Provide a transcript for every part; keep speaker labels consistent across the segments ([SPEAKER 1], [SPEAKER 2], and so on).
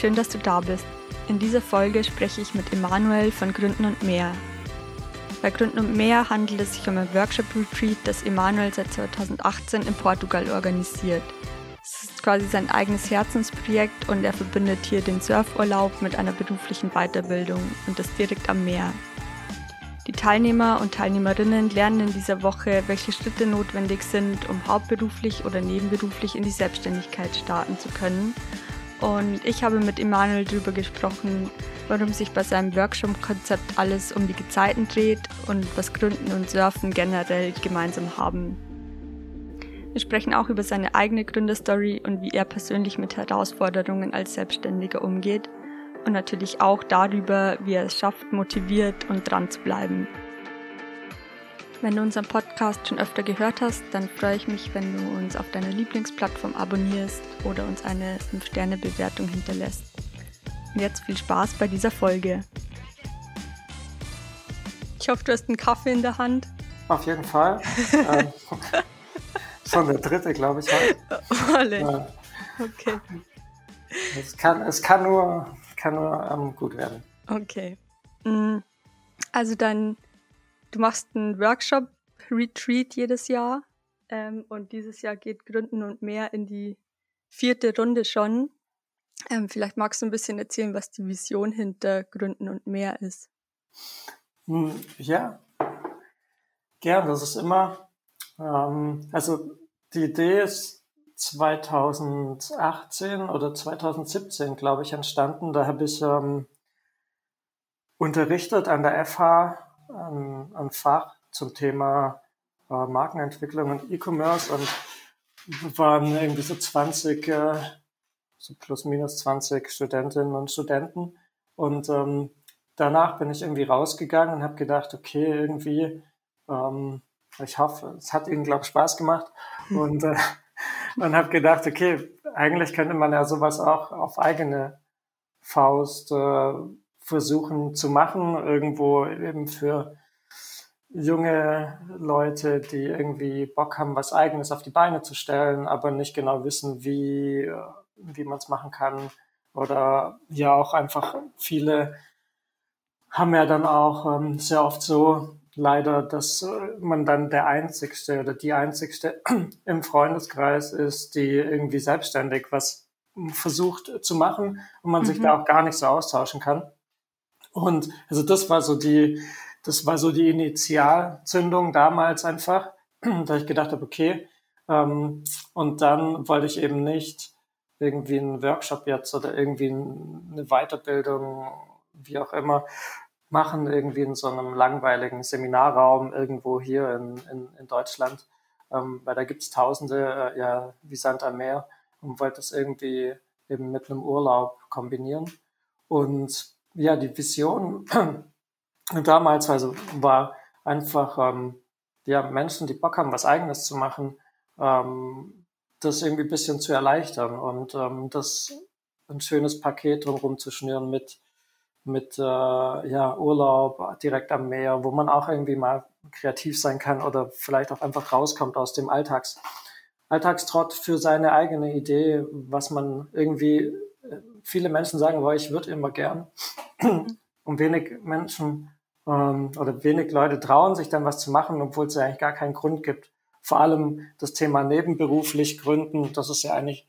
[SPEAKER 1] schön, dass du da bist. In dieser Folge spreche ich mit Emanuel von Gründen und mehr. Bei Gründen und mehr handelt es sich um ein Workshop-Retreat, das Emanuel seit 2018 in Portugal organisiert. Es ist quasi sein eigenes Herzensprojekt und er verbindet hier den Surfurlaub mit einer beruflichen Weiterbildung und das direkt am Meer. Die Teilnehmer und Teilnehmerinnen lernen in dieser Woche, welche Schritte notwendig sind, um hauptberuflich oder nebenberuflich in die Selbstständigkeit starten zu können. Und ich habe mit Emanuel darüber gesprochen, warum sich bei seinem Workshop-Konzept alles um die Gezeiten dreht und was Gründen und Surfen generell gemeinsam haben. Wir sprechen auch über seine eigene Gründerstory und wie er persönlich mit Herausforderungen als Selbstständiger umgeht und natürlich auch darüber, wie er es schafft, motiviert und dran zu bleiben. Wenn du unseren Podcast schon öfter gehört hast, dann freue ich mich, wenn du uns auf deiner Lieblingsplattform abonnierst oder uns eine 5-Sterne-Bewertung hinterlässt. Und jetzt viel Spaß bei dieser Folge. Ich hoffe, du hast einen Kaffee in der Hand.
[SPEAKER 2] Auf jeden Fall. ähm, schon der dritte, glaube ich, heute.
[SPEAKER 1] Ja. Okay.
[SPEAKER 2] Es kann, es kann nur kann nur ähm, gut werden.
[SPEAKER 1] Okay. Mm, also dann, du machst einen Workshop-Retreat jedes Jahr ähm, und dieses Jahr geht Gründen und mehr in die vierte Runde schon. Ähm, vielleicht magst du ein bisschen erzählen, was die Vision hinter Gründen und mehr ist.
[SPEAKER 2] Hm, ja, gern. Das ist immer, ähm, also die Idee ist 2018 oder 2017, glaube ich, entstanden. Da habe ich ähm, unterrichtet an der FH ein, ein Fach zum Thema äh, Markenentwicklung und E-Commerce und waren irgendwie so 20, äh, so plus minus 20 Studentinnen und Studenten. Und ähm, danach bin ich irgendwie rausgegangen und habe gedacht, okay, irgendwie, ähm, ich hoffe, es hat ihnen, glaube ich, Spaß gemacht. Und äh, und habe gedacht, okay, eigentlich könnte man ja sowas auch auf eigene Faust äh, versuchen zu machen, irgendwo eben für junge Leute, die irgendwie Bock haben, was eigenes auf die Beine zu stellen, aber nicht genau wissen, wie, äh, wie man es machen kann. Oder ja auch einfach viele haben ja dann auch ähm, sehr oft so leider, dass äh, man dann der Einzigste oder die Einzigste im Freundeskreis ist, die irgendwie selbstständig was versucht zu machen und man mhm. sich da auch gar nicht so austauschen kann. Und also das war so die, das war so die Initialzündung damals einfach, da ich gedacht habe, okay, ähm, und dann wollte ich eben nicht irgendwie einen Workshop jetzt oder irgendwie eine Weiterbildung, wie auch immer, machen, irgendwie in so einem langweiligen Seminarraum irgendwo hier in, in, in Deutschland, ähm, weil da gibt's Tausende, äh, ja, wie Sand am Meer und wollte das irgendwie eben mit einem Urlaub kombinieren. Und ja, die Vision damals also war einfach, ähm, ja, Menschen, die Bock haben, was Eigenes zu machen, ähm, das irgendwie ein bisschen zu erleichtern und ähm, das ein schönes Paket drumherum zu schnüren mit mit äh, ja, Urlaub direkt am Meer, wo man auch irgendwie mal kreativ sein kann oder vielleicht auch einfach rauskommt aus dem Alltags, Alltagstrott für seine eigene Idee, was man irgendwie, viele Menschen sagen, boah, ich würde immer gern. Und wenig Menschen ähm, oder wenig Leute trauen sich dann was zu machen, obwohl es ja eigentlich gar keinen Grund gibt. Vor allem das Thema nebenberuflich gründen, das ist ja eigentlich,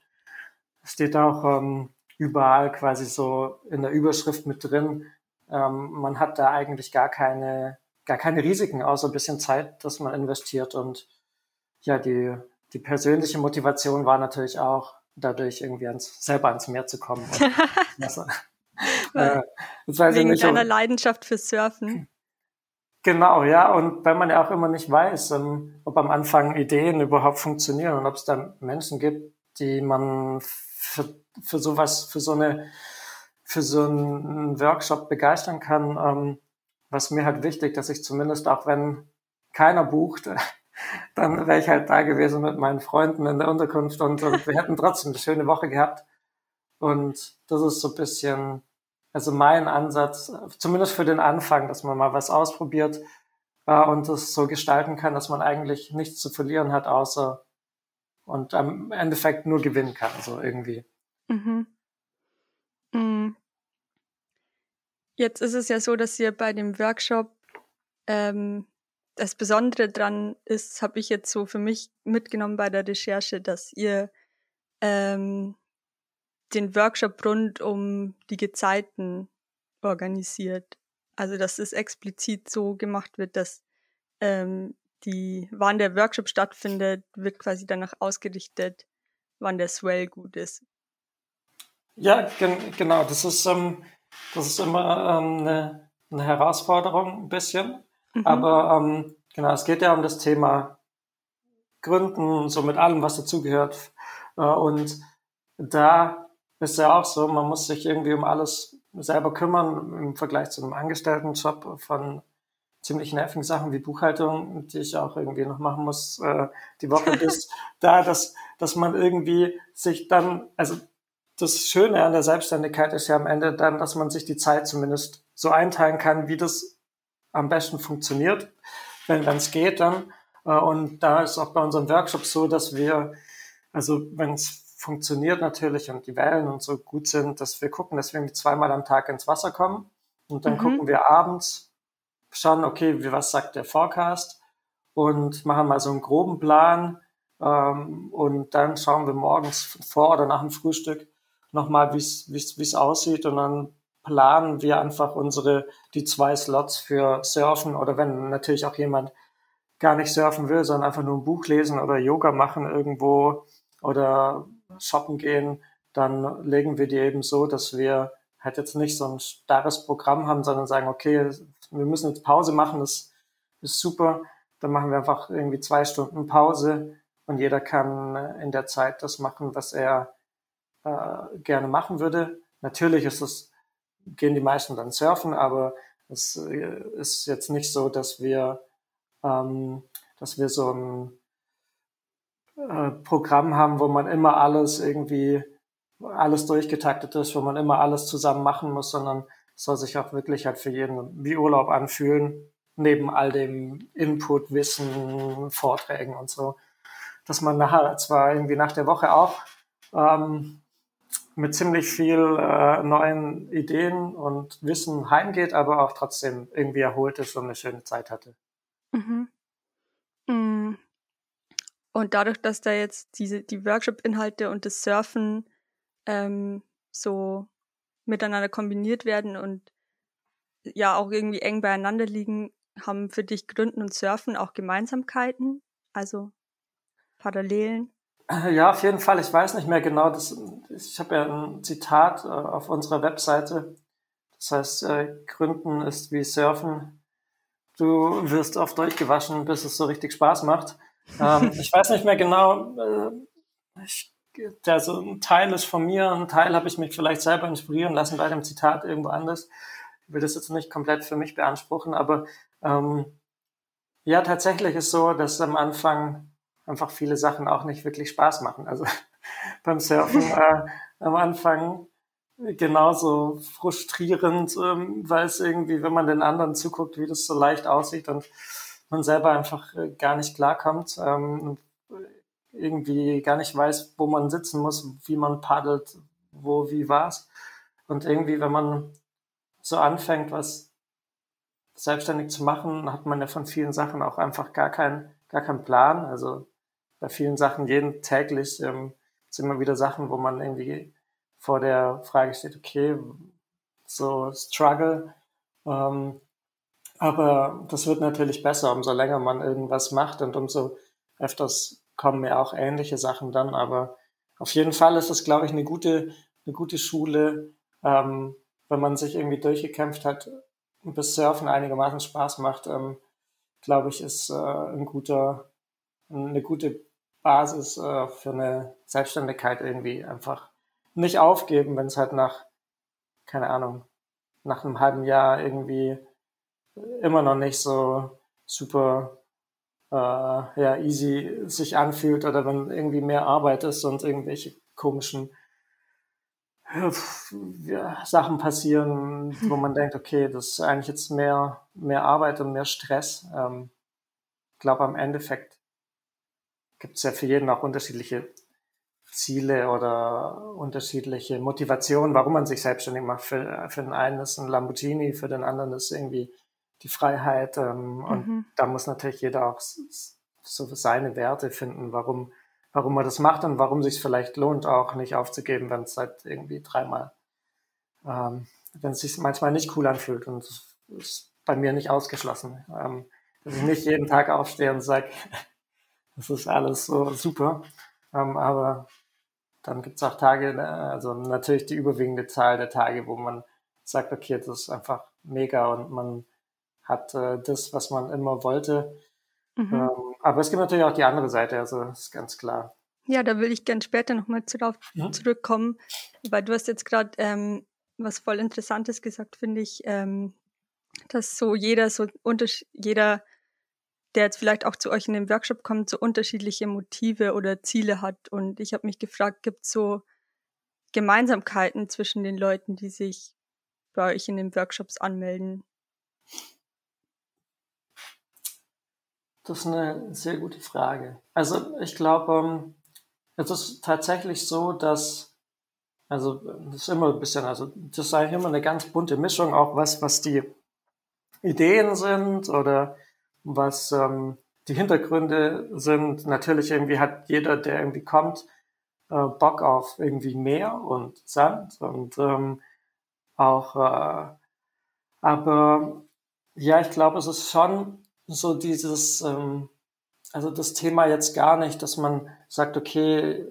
[SPEAKER 2] steht auch ähm, überall quasi so in der Überschrift mit drin. Ähm, man hat da eigentlich gar keine, gar keine Risiken, außer ein bisschen Zeit, dass man investiert. Und ja, die, die persönliche Motivation war natürlich auch, dadurch irgendwie ans, selber ans Meer zu kommen. Und,
[SPEAKER 1] äh, Wegen nicht, deiner Leidenschaft für Surfen.
[SPEAKER 2] Genau, ja. Und weil man ja auch immer nicht weiß, ob am Anfang Ideen überhaupt funktionieren und ob es dann Menschen gibt, die man für für sowas, für so eine, für so einen Workshop begeistern kann, ähm, was mir halt wichtig, dass ich zumindest auch wenn keiner bucht, dann wäre ich halt da gewesen mit meinen Freunden in der Unterkunft und, und wir hätten trotzdem eine schöne Woche gehabt. Und das ist so ein bisschen, also mein Ansatz, zumindest für den Anfang, dass man mal was ausprobiert äh, und das so gestalten kann, dass man eigentlich nichts zu verlieren hat, außer und am Endeffekt nur gewinnen kann, so irgendwie. Mhm.
[SPEAKER 1] Mm. Jetzt ist es ja so, dass ihr bei dem Workshop ähm, das Besondere dran ist, habe ich jetzt so für mich mitgenommen bei der Recherche, dass ihr ähm, den Workshop rund um die Gezeiten organisiert. Also dass es explizit so gemacht wird, dass ähm, die, wann der Workshop stattfindet, wird quasi danach ausgerichtet, wann der Swell gut ist.
[SPEAKER 2] Ja, gen genau. Das ist, ähm, das ist immer ähm, eine, eine Herausforderung ein bisschen. Mhm. Aber ähm, genau, es geht ja um das Thema Gründen, so mit allem, was dazugehört. Äh, und da ist ja auch so, man muss sich irgendwie um alles selber kümmern im Vergleich zu einem Angestelltenjob von ziemlich nervigen Sachen wie Buchhaltung, die ich auch irgendwie noch machen muss, äh, die Woche bis da, dass, dass man irgendwie sich dann, also das Schöne an der Selbstständigkeit ist ja am Ende dann, dass man sich die Zeit zumindest so einteilen kann, wie das am besten funktioniert, wenn es geht dann. Äh, und da ist auch bei unseren Workshops so, dass wir, also wenn es funktioniert natürlich und die Wellen und so gut sind, dass wir gucken, dass wir zweimal am Tag ins Wasser kommen. Und dann mhm. gucken wir abends, schauen, okay, wie, was sagt der Forecast und machen mal so einen groben Plan. Ähm, und dann schauen wir morgens vor oder nach dem Frühstück nochmal, wie es aussieht. Und dann planen wir einfach unsere, die zwei Slots für Surfen oder wenn natürlich auch jemand gar nicht surfen will, sondern einfach nur ein Buch lesen oder Yoga machen irgendwo oder shoppen gehen, dann legen wir die eben so, dass wir halt jetzt nicht so ein starres Programm haben, sondern sagen, okay, wir müssen jetzt Pause machen, das ist super. Dann machen wir einfach irgendwie zwei Stunden Pause und jeder kann in der Zeit das machen, was er äh, gerne machen würde. Natürlich ist es gehen die meisten dann surfen, aber es äh, ist jetzt nicht so, dass wir, ähm, dass wir so ein äh, Programm haben, wo man immer alles irgendwie, alles durchgetaktet ist, wo man immer alles zusammen machen muss, sondern es soll sich auch wirklich halt für jeden wie Urlaub anfühlen, neben all dem Input, Wissen, Vorträgen und so, dass man nachher zwar irgendwie nach der Woche auch ähm, mit ziemlich viel äh, neuen Ideen und Wissen heimgeht, aber auch trotzdem irgendwie erholt ist und eine schöne Zeit hatte. Mhm.
[SPEAKER 1] Mm. Und dadurch, dass da jetzt diese die Workshop-Inhalte und das Surfen ähm, so miteinander kombiniert werden und ja auch irgendwie eng beieinander liegen, haben für dich Gründen und Surfen auch Gemeinsamkeiten, also Parallelen?
[SPEAKER 2] Ja, auf jeden Fall. Ich weiß nicht mehr genau. Das, ich habe ja ein Zitat äh, auf unserer Webseite. Das heißt, äh, Gründen ist wie Surfen. Du wirst oft durchgewaschen, bis es so richtig Spaß macht. Ähm, ich weiß nicht mehr genau. Äh, ich, der so ein Teil ist von mir, ein Teil habe ich mich vielleicht selber inspirieren lassen bei dem Zitat irgendwo anders. Ich will das jetzt nicht komplett für mich beanspruchen, aber ähm, ja, tatsächlich ist so, dass am Anfang einfach viele Sachen auch nicht wirklich Spaß machen. Also beim Surfen äh, am Anfang genauso frustrierend, ähm, weil es irgendwie, wenn man den anderen zuguckt, wie das so leicht aussieht und man selber einfach äh, gar nicht klarkommt ähm, irgendwie gar nicht weiß, wo man sitzen muss, wie man paddelt, wo, wie war's. Und irgendwie, wenn man so anfängt, was selbstständig zu machen, hat man ja von vielen Sachen auch einfach gar keinen gar keinen Plan. Also bei vielen Sachen jeden täglich ähm, sind immer wieder Sachen, wo man irgendwie vor der Frage steht, okay, so Struggle. Ähm, aber das wird natürlich besser, umso länger man irgendwas macht und umso öfters kommen mir auch ähnliche Sachen dann. Aber auf jeden Fall ist es, glaube ich, eine gute, eine gute Schule, ähm, wenn man sich irgendwie durchgekämpft hat, bis Surfen einigermaßen Spaß macht, ähm, glaube ich, ist äh, ein guter, eine gute Basis äh, für eine Selbstständigkeit irgendwie einfach nicht aufgeben, wenn es halt nach, keine Ahnung, nach einem halben Jahr irgendwie immer noch nicht so super äh, ja, easy sich anfühlt oder wenn irgendwie mehr Arbeit ist und irgendwelche komischen ja, Sachen passieren, wo man denkt, okay, das ist eigentlich jetzt mehr, mehr Arbeit und mehr Stress. Ähm, ich glaube, am Endeffekt gibt es ja für jeden auch unterschiedliche Ziele oder unterschiedliche Motivationen, warum man sich selbstständig macht. Für, für den einen ist ein Lamborghini, für den anderen ist irgendwie die Freiheit. Ähm, und mhm. da muss natürlich jeder auch so seine Werte finden, warum, warum man das macht und warum sich vielleicht lohnt, auch nicht aufzugeben, wenn es halt irgendwie dreimal, ähm, wenn es sich manchmal nicht cool anfühlt. Und das ist bei mir nicht ausgeschlossen. Ähm, dass ich nicht jeden Tag aufstehe und sage, das ist alles so super. Ähm, aber dann gibt es auch Tage, ne, also natürlich die überwiegende Zahl der Tage, wo man sagt, okay, das ist einfach mega und man hat äh, das, was man immer wollte. Mhm. Ähm, aber es gibt natürlich auch die andere Seite, also ist ganz klar.
[SPEAKER 1] Ja, da will ich gern später nochmal darauf ja. zurückkommen, weil du hast jetzt gerade ähm, was voll Interessantes gesagt, finde ich, ähm, dass so jeder, so jeder der jetzt vielleicht auch zu euch in den Workshop kommt, so unterschiedliche Motive oder Ziele hat. Und ich habe mich gefragt, gibt es so Gemeinsamkeiten zwischen den Leuten, die sich bei euch in den Workshops anmelden?
[SPEAKER 2] Das ist eine sehr gute Frage. Also ich glaube, ähm, es ist tatsächlich so, dass, also das ist immer ein bisschen, also das ist eigentlich immer eine ganz bunte Mischung, auch was, was die Ideen sind oder was ähm, die Hintergründe sind. Natürlich irgendwie hat jeder, der irgendwie kommt, äh, Bock auf irgendwie Meer und Sand und ähm, auch, äh, aber ja, ich glaube, es ist schon so dieses, ähm, also das Thema jetzt gar nicht, dass man sagt, okay,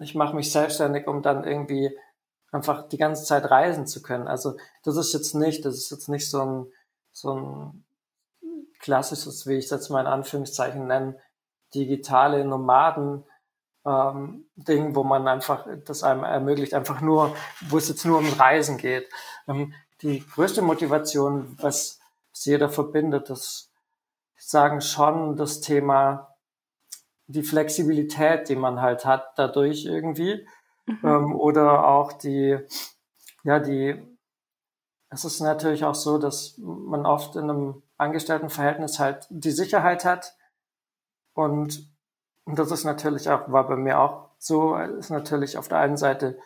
[SPEAKER 2] ich mache mich selbstständig, um dann irgendwie einfach die ganze Zeit reisen zu können. Also das ist jetzt nicht, das ist jetzt nicht so ein, so ein klassisches, wie ich es jetzt mal in Anführungszeichen nenne, digitale Nomaden ähm, Ding, wo man einfach das einem ermöglicht, einfach nur, wo es jetzt nur um Reisen geht. Ähm, die größte Motivation, was, was jeder verbindet, das sagen schon das Thema die Flexibilität, die man halt hat dadurch irgendwie. Mhm. Ähm, oder auch die, ja, die, es ist natürlich auch so, dass man oft in einem Angestelltenverhältnis halt die Sicherheit hat. Und, und das ist natürlich auch, war bei mir auch so, ist natürlich auf der einen Seite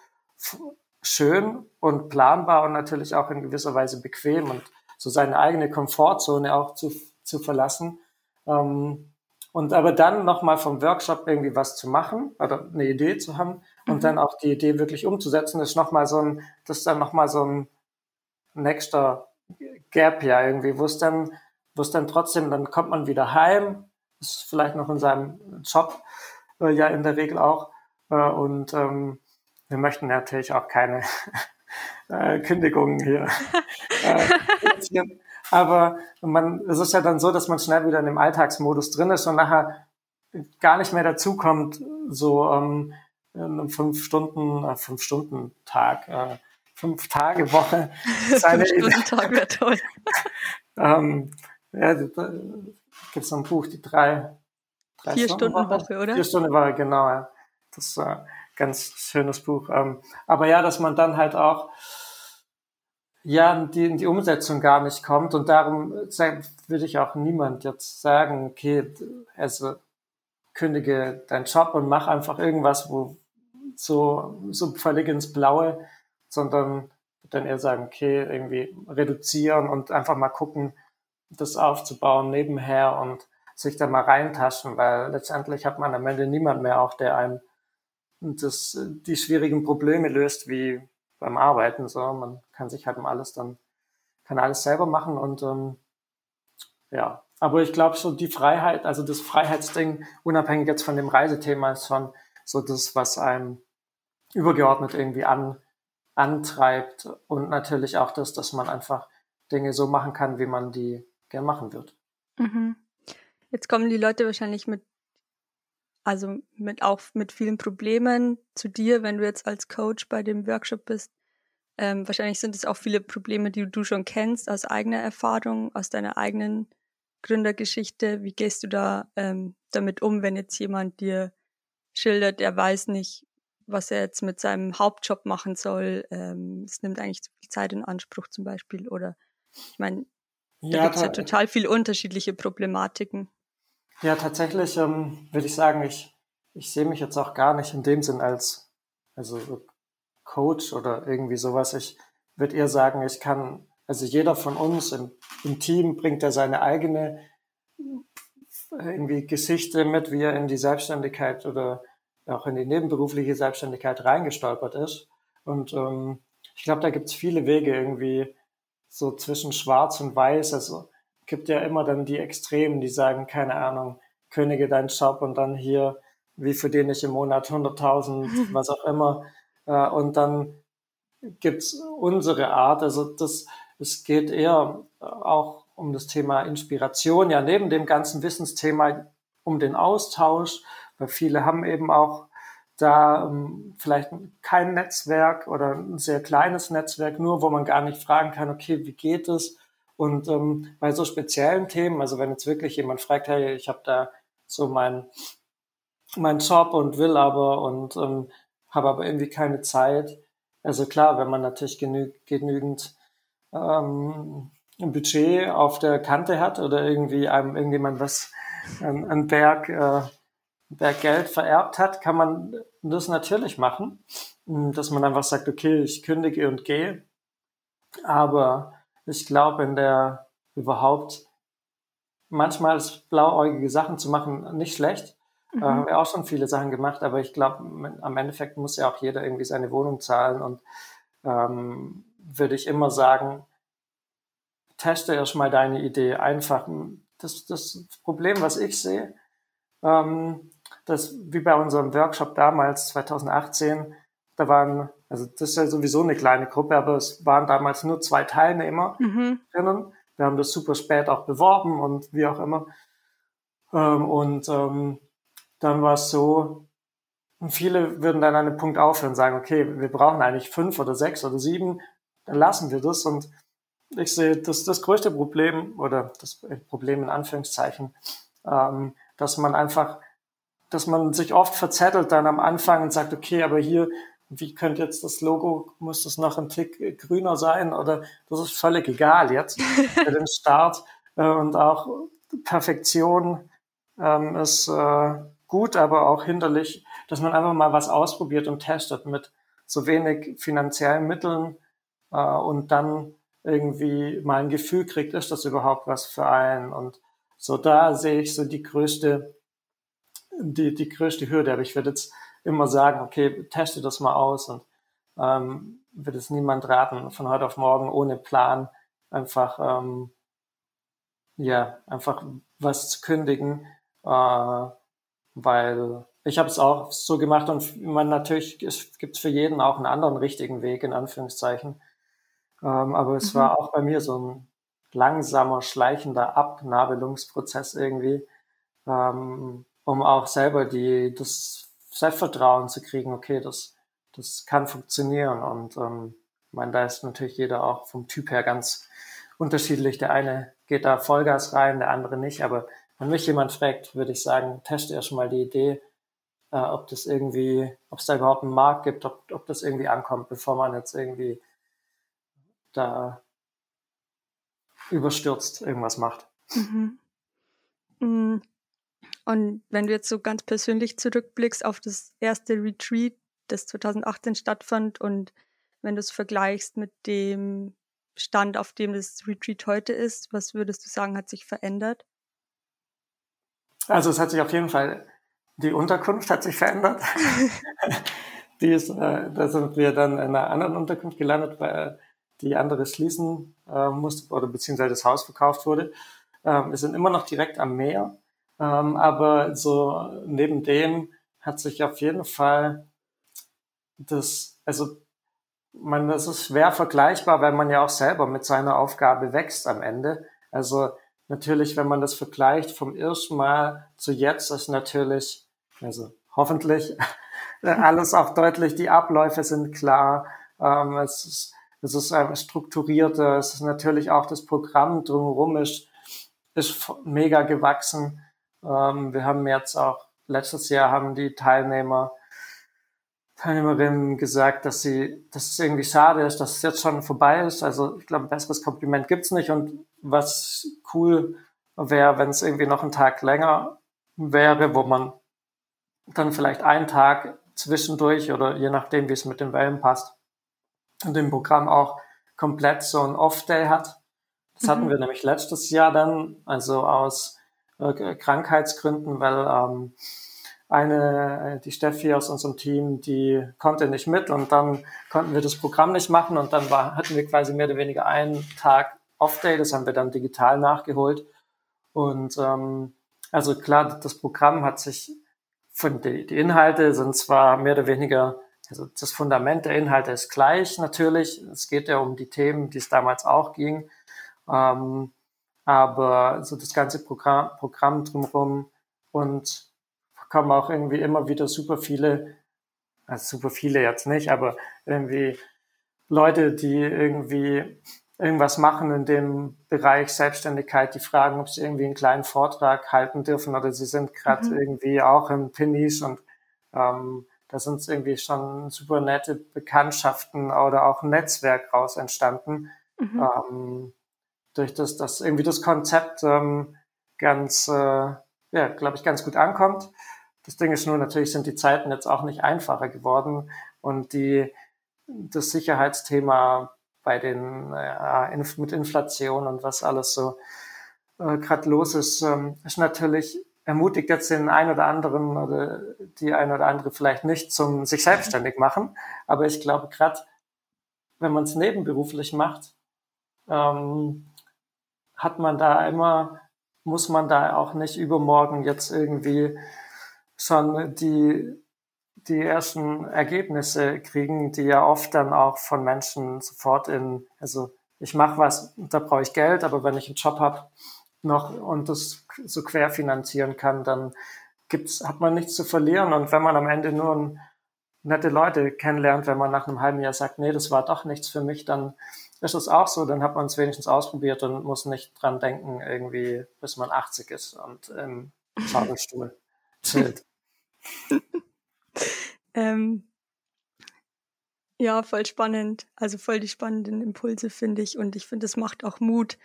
[SPEAKER 2] schön und planbar und natürlich auch in gewisser Weise bequem und so seine eigene Komfortzone auch zu, zu verlassen. Ähm, und aber dann nochmal vom Workshop irgendwie was zu machen oder eine Idee zu haben und mhm. dann auch die Idee wirklich umzusetzen, ist nochmal so ein, das ist dann nochmal so ein nächster Gap ja irgendwie, wo es dann, wo es dann trotzdem, dann kommt man wieder heim, ist vielleicht noch in seinem Job äh, ja in der Regel auch. Äh, und ähm, wir möchten natürlich auch keine äh, Kündigungen hier. äh, aber man, es ist ja dann so, dass man schnell wieder in dem Alltagsmodus drin ist und nachher gar nicht mehr dazukommt, so ähm, einem fünf Stunden, äh, fünf Stunden Tag äh, fünf Tage Woche.
[SPEAKER 1] Seine fünf Tag wäre toll.
[SPEAKER 2] ähm, ja, da gibt es ein Buch, die drei,
[SPEAKER 1] drei Vier Stunden, Stunden Woche, oder?
[SPEAKER 2] Vier Stunden Woche, genau. Ja. Das ist ein ganz schönes Buch. Ähm, aber ja, dass man dann halt auch ja, die, in die Umsetzung gar nicht kommt. Und darum würde ich auch niemand jetzt sagen, okay, also kündige deinen Job und mach einfach irgendwas, wo so, so völlig ins Blaue sondern dann eher sagen, okay, irgendwie reduzieren und einfach mal gucken, das aufzubauen nebenher und sich da mal reintaschen, weil letztendlich hat man am Ende niemand mehr auch, der einem das, die schwierigen Probleme löst, wie beim Arbeiten. So, man kann sich halt um alles dann, kann alles selber machen und ähm, ja. Aber ich glaube so die Freiheit, also das Freiheitsding, unabhängig jetzt von dem Reisethema, ist schon so das, was einem übergeordnet irgendwie an, antreibt und natürlich auch das, dass man einfach Dinge so machen kann, wie man die gern machen wird.
[SPEAKER 1] Mhm. Jetzt kommen die Leute wahrscheinlich mit, also mit auch mit vielen Problemen zu dir, wenn du jetzt als Coach bei dem Workshop bist. Ähm, wahrscheinlich sind es auch viele Probleme, die du schon kennst aus eigener Erfahrung, aus deiner eigenen Gründergeschichte. Wie gehst du da ähm, damit um, wenn jetzt jemand dir schildert, er weiß nicht, was er jetzt mit seinem Hauptjob machen soll. Ähm, es nimmt eigentlich zu viel Zeit in Anspruch zum Beispiel. Oder ich meine, da ja, gibt es ja total viele unterschiedliche Problematiken.
[SPEAKER 2] Ja, tatsächlich ähm, würde ich sagen, ich, ich sehe mich jetzt auch gar nicht in dem Sinn als also Coach oder irgendwie sowas. Ich würde eher sagen, ich kann, also jeder von uns im, im Team bringt ja seine eigene irgendwie Geschichte mit, wie er in die Selbstständigkeit oder auch in die nebenberufliche Selbstständigkeit reingestolpert ist. Und ähm, ich glaube, da gibt es viele Wege irgendwie so zwischen Schwarz und Weiß. Also gibt ja immer dann die Extremen, die sagen, keine Ahnung, kündige deinen Job und dann hier, wie verdiene ich im Monat 100.000, was auch immer. Äh, und dann gibt's unsere Art. Also das, es geht eher auch um das Thema Inspiration, ja neben dem ganzen Wissensthema um den Austausch, weil viele haben eben auch da um, vielleicht kein Netzwerk oder ein sehr kleines Netzwerk, nur wo man gar nicht fragen kann, okay, wie geht es? Und ähm, bei so speziellen Themen, also wenn jetzt wirklich jemand fragt, hey, ich habe da so mein mein Job und will aber und ähm, habe aber irgendwie keine Zeit. Also klar, wenn man natürlich genü genügend ähm, Budget auf der Kante hat oder irgendwie einem irgendjemand was, ein Berg, äh, Berg Geld vererbt hat, kann man das natürlich machen, hm, dass man einfach sagt, okay, ich kündige und gehe. Aber ich glaube, in der überhaupt manchmal ist blauäugige Sachen zu machen nicht schlecht. Mhm. Äh, haben wir auch schon viele Sachen gemacht, aber ich glaube, am Endeffekt muss ja auch jeder irgendwie seine Wohnung zahlen und ähm, würde ich immer sagen, teste erstmal deine Idee einfach. Das, das Problem, was ich sehe, ähm, das wie bei unserem Workshop damals, 2018, da waren, also das ist ja sowieso eine kleine Gruppe, aber es waren damals nur zwei Teilnehmer mhm. drinnen. Wir haben das super spät auch beworben und wie auch immer. Ähm, und ähm, dann war es so, viele würden dann an einem Punkt aufhören und sagen, okay, wir brauchen eigentlich fünf oder sechs oder sieben, dann lassen wir das. Und ich sehe, das das größte Problem oder das Problem in Anführungszeichen, ähm, dass man einfach, dass man sich oft verzettelt dann am Anfang und sagt, okay, aber hier, wie könnte jetzt das Logo, muss das noch ein Tick grüner sein oder das ist völlig egal jetzt für den Start äh, und auch Perfektion ähm, ist äh, gut, aber auch hinderlich, dass man einfach mal was ausprobiert und testet mit so wenig finanziellen Mitteln äh, und dann irgendwie mal ein Gefühl kriegt, ist das überhaupt was für einen? Und so da sehe ich so die größte, die, die größte Hürde. Aber ich würde jetzt immer sagen, okay, teste das mal aus und ähm, wird es niemand raten, von heute auf morgen ohne Plan einfach ähm, ja einfach was zu kündigen, äh, weil ich habe es auch so gemacht und man natürlich es gibt für jeden auch einen anderen richtigen Weg in Anführungszeichen. Ähm, aber es mhm. war auch bei mir so ein langsamer, schleichender Abnabelungsprozess irgendwie, ähm, um auch selber die, das Selbstvertrauen zu kriegen, okay, das, das kann funktionieren. Und ähm, ich meine, da ist natürlich jeder auch vom Typ her ganz unterschiedlich. Der eine geht da Vollgas rein, der andere nicht. Aber wenn mich jemand fragt, würde ich sagen, teste erst mal die Idee, äh, ob das irgendwie, ob es da überhaupt einen Markt gibt, ob, ob das irgendwie ankommt, bevor man jetzt irgendwie da überstürzt irgendwas macht. Mhm.
[SPEAKER 1] Und wenn du jetzt so ganz persönlich zurückblickst auf das erste Retreat, das 2018 stattfand und wenn du es vergleichst mit dem Stand, auf dem das Retreat heute ist, was würdest du sagen, hat sich verändert?
[SPEAKER 2] Also es hat sich auf jeden Fall, die Unterkunft hat sich verändert. die ist, äh, da sind wir dann in einer anderen Unterkunft gelandet, weil die andere schließen äh, musste oder beziehungsweise das Haus verkauft wurde. Ähm, wir sind immer noch direkt am Meer, ähm, aber so neben dem hat sich auf jeden Fall das, also man, das ist schwer vergleichbar, weil man ja auch selber mit seiner Aufgabe wächst am Ende. Also natürlich, wenn man das vergleicht vom ersten Mal zu jetzt, ist natürlich, also hoffentlich alles auch deutlich, die Abläufe sind klar. Ähm, es ist es ist einfach strukturierter, es ist natürlich auch das Programm drumherum ist, ist mega gewachsen. Ähm, wir haben jetzt auch, letztes Jahr haben die Teilnehmer, Teilnehmerinnen gesagt, dass sie, dass es irgendwie schade ist, dass es jetzt schon vorbei ist. Also ich glaube, ein besseres Kompliment gibt's nicht. Und was cool wäre, wenn es irgendwie noch einen Tag länger wäre, wo man dann vielleicht einen Tag zwischendurch oder je nachdem, wie es mit den Wellen passt, und dem Programm auch komplett so ein Off-Day hat. Das mhm. hatten wir nämlich letztes Jahr dann, also aus äh, Krankheitsgründen, weil ähm, eine, äh, die Steffi aus unserem Team, die konnte nicht mit und dann konnten wir das Programm nicht machen und dann war, hatten wir quasi mehr oder weniger einen Tag Off-Day, das haben wir dann digital nachgeholt. Und ähm, also klar, das Programm hat sich von die, die Inhalte sind zwar mehr oder weniger, also das Fundament der Inhalte ist gleich natürlich. Es geht ja um die Themen, die es damals auch ging. Ähm, aber so das ganze Programm, Programm drumherum und kommen auch irgendwie immer wieder super viele, also super viele jetzt nicht, aber irgendwie Leute, die irgendwie irgendwas machen in dem Bereich Selbstständigkeit, die fragen, ob sie irgendwie einen kleinen Vortrag halten dürfen oder sie sind gerade mhm. irgendwie auch im Pinnies und ähm, da sind irgendwie schon super nette Bekanntschaften oder auch ein Netzwerk raus entstanden. Mhm. Ähm, durch das, dass irgendwie das Konzept ähm, ganz, äh, ja, glaube ich, ganz gut ankommt. Das Ding ist nur, natürlich sind die Zeiten jetzt auch nicht einfacher geworden und die, das Sicherheitsthema bei den, äh, mit Inflation und was alles so äh, gerade los ist, ähm, ist natürlich ermutigt jetzt den einen oder anderen oder die eine oder andere vielleicht nicht zum sich selbstständig machen. Aber ich glaube, gerade wenn man es nebenberuflich macht, ähm, hat man da immer, muss man da auch nicht übermorgen jetzt irgendwie schon die, die ersten Ergebnisse kriegen, die ja oft dann auch von Menschen sofort in, also ich mache was, da brauche ich Geld, aber wenn ich einen Job habe noch und das so querfinanzieren kann, dann gibt's, hat man nichts zu verlieren. Und wenn man am Ende nur nette Leute kennenlernt, wenn man nach einem halben Jahr sagt, nee, das war doch nichts für mich, dann ist es auch so, dann hat man es wenigstens ausprobiert und muss nicht dran denken, irgendwie, bis man 80 ist und im Schaukelstuhl chillt.
[SPEAKER 1] ähm, ja, voll spannend. Also voll die spannenden Impulse, finde ich. Und ich finde, es macht auch Mut,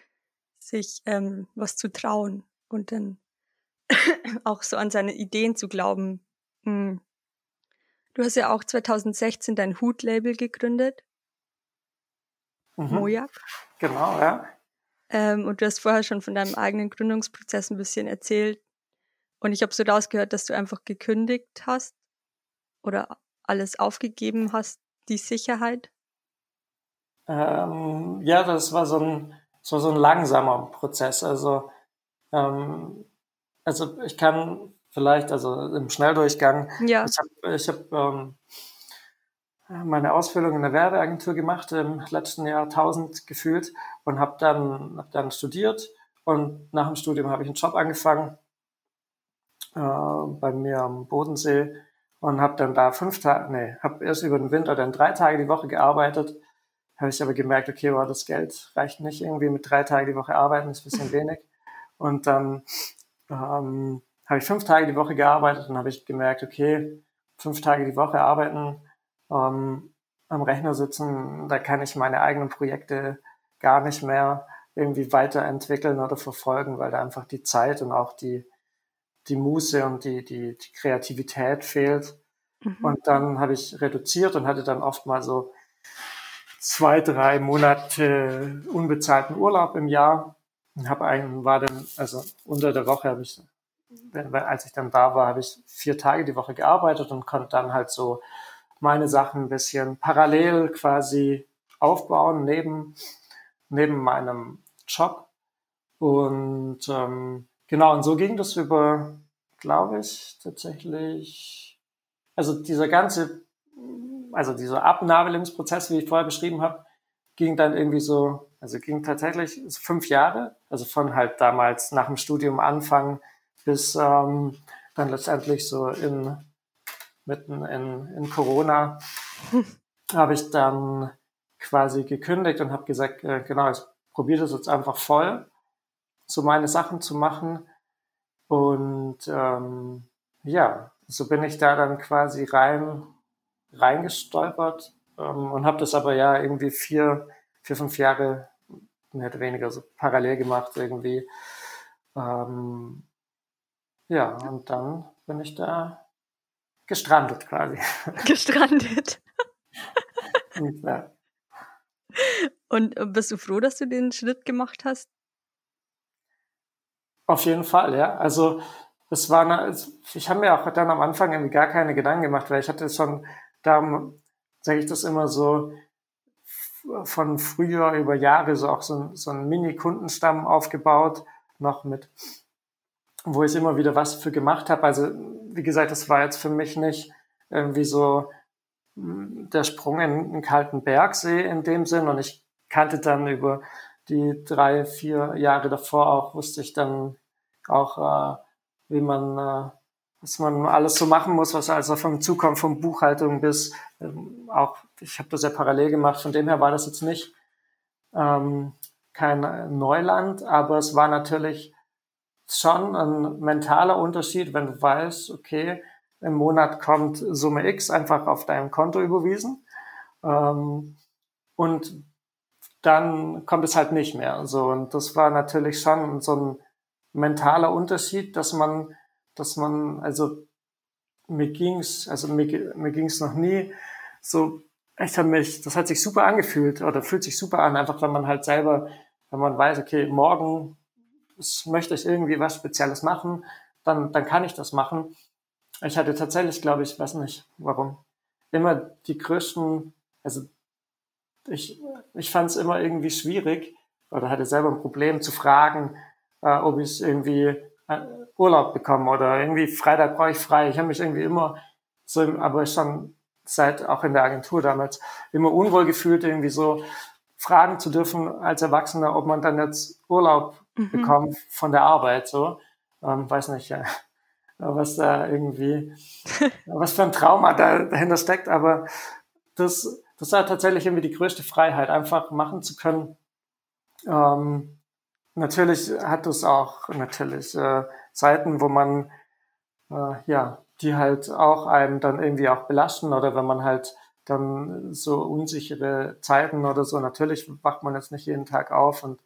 [SPEAKER 1] sich ähm, was zu trauen und dann auch so an seine Ideen zu glauben. Hm. Du hast ja auch 2016 dein Hut-Label gegründet. Mhm. Mojak.
[SPEAKER 2] Genau, ja.
[SPEAKER 1] Ähm, und du hast vorher schon von deinem eigenen Gründungsprozess ein bisschen erzählt. Und ich habe so rausgehört, dass du einfach gekündigt hast oder alles aufgegeben hast, die Sicherheit.
[SPEAKER 2] Ähm, ja, das war so ein, so, so ein langsamer Prozess. Also, ähm, also ich kann vielleicht, also im Schnelldurchgang, ja. ich habe ich hab, ähm, meine Ausbildung in der Werbeagentur gemacht, im letzten Jahr 1000 gefühlt und habe dann, hab dann studiert und nach dem Studium habe ich einen Job angefangen äh, bei mir am Bodensee und habe dann da fünf Tage, nee, habe erst über den Winter dann drei Tage die Woche gearbeitet. Habe ich aber gemerkt, okay, wow, das Geld reicht nicht irgendwie mit drei Tagen die Woche arbeiten, ist ein bisschen wenig. Und dann ähm, habe ich fünf Tage die Woche gearbeitet und habe ich gemerkt, okay, fünf Tage die Woche arbeiten, ähm, am Rechner sitzen, da kann ich meine eigenen Projekte gar nicht mehr irgendwie weiterentwickeln oder verfolgen, weil da einfach die Zeit und auch die, die Muße und die, die, die Kreativität fehlt. Mhm. Und dann habe ich reduziert und hatte dann oft mal so zwei, drei Monate unbezahlten Urlaub im Jahr. Und habe einen, war dann, also unter der Woche habe ich, als ich dann da war, habe ich vier Tage die Woche gearbeitet und konnte dann halt so meine Sachen ein bisschen parallel quasi aufbauen neben, neben meinem Job. Und ähm, Genau, und so ging das über, glaube ich, tatsächlich, also dieser ganze, also dieser Abnabelungsprozess, wie ich vorher beschrieben habe, ging dann irgendwie so, also ging tatsächlich fünf Jahre, also von halt damals nach dem Studium anfangen bis ähm, dann letztendlich so in mitten in, in Corona habe ich dann quasi gekündigt und habe gesagt, äh, genau, ich probiere das jetzt einfach voll so meine Sachen zu machen. Und ähm, ja, so bin ich da dann quasi rein reingestolpert ähm, und habe das aber ja irgendwie vier, vier, fünf Jahre mehr oder weniger so parallel gemacht irgendwie. Ähm, ja, und dann bin ich da gestrandet quasi.
[SPEAKER 1] Gestrandet.
[SPEAKER 2] Und, ja.
[SPEAKER 1] Und bist du froh, dass du den Schritt gemacht hast?
[SPEAKER 2] Auf jeden Fall, ja. Also es war, eine, ich habe mir auch dann am Anfang irgendwie gar keine Gedanken gemacht, weil ich hatte schon, darum sage ich das immer so, von früher über Jahre so auch so, so einen Mini-Kundenstamm aufgebaut, noch mit, wo ich immer wieder was für gemacht habe. Also wie gesagt, das war jetzt für mich nicht irgendwie so hm, der Sprung in einen kalten Bergsee in dem Sinn. Und ich kannte dann über die drei, vier Jahre davor auch, wusste ich dann auch, äh, wie man, äh, was man alles so machen muss, was also vom Zukommen von Buchhaltung bis ähm, auch, ich habe das ja parallel gemacht, von dem her war das jetzt nicht ähm, kein Neuland, aber es war natürlich schon ein mentaler Unterschied, wenn du weißt, okay, im Monat kommt Summe X einfach auf deinem Konto überwiesen ähm, und dann kommt es halt nicht mehr. So und das war natürlich schon so ein mentaler Unterschied, dass man, dass man, also mir ging's, also mir, mir ging's noch nie so, ich habe mich, das hat sich super angefühlt oder fühlt sich super an, einfach wenn man halt selber, wenn man weiß, okay, morgen möchte ich irgendwie was Spezielles machen, dann, dann kann ich das machen. Ich hatte tatsächlich, glaube ich, weiß nicht warum, immer die größten, also ich, ich fand es immer irgendwie schwierig oder hatte selber ein Problem zu fragen, äh, ob ich irgendwie äh, Urlaub bekomme oder irgendwie Freitag brauche ich frei. Ich habe mich irgendwie immer so, aber schon seit auch in der Agentur damals immer unwohl gefühlt, irgendwie so fragen zu dürfen als Erwachsener, ob man dann jetzt Urlaub mhm. bekommt von der Arbeit. So, ähm, weiß nicht, ja, was da irgendwie, was für ein Trauma da, dahinter steckt, aber das, das war tatsächlich irgendwie die größte Freiheit, einfach machen zu können, ähm, Natürlich hat es auch natürlich äh, Zeiten, wo man äh, ja, die halt auch einem dann irgendwie auch belasten oder wenn man halt dann so unsichere Zeiten oder so, natürlich wacht man jetzt nicht jeden Tag auf und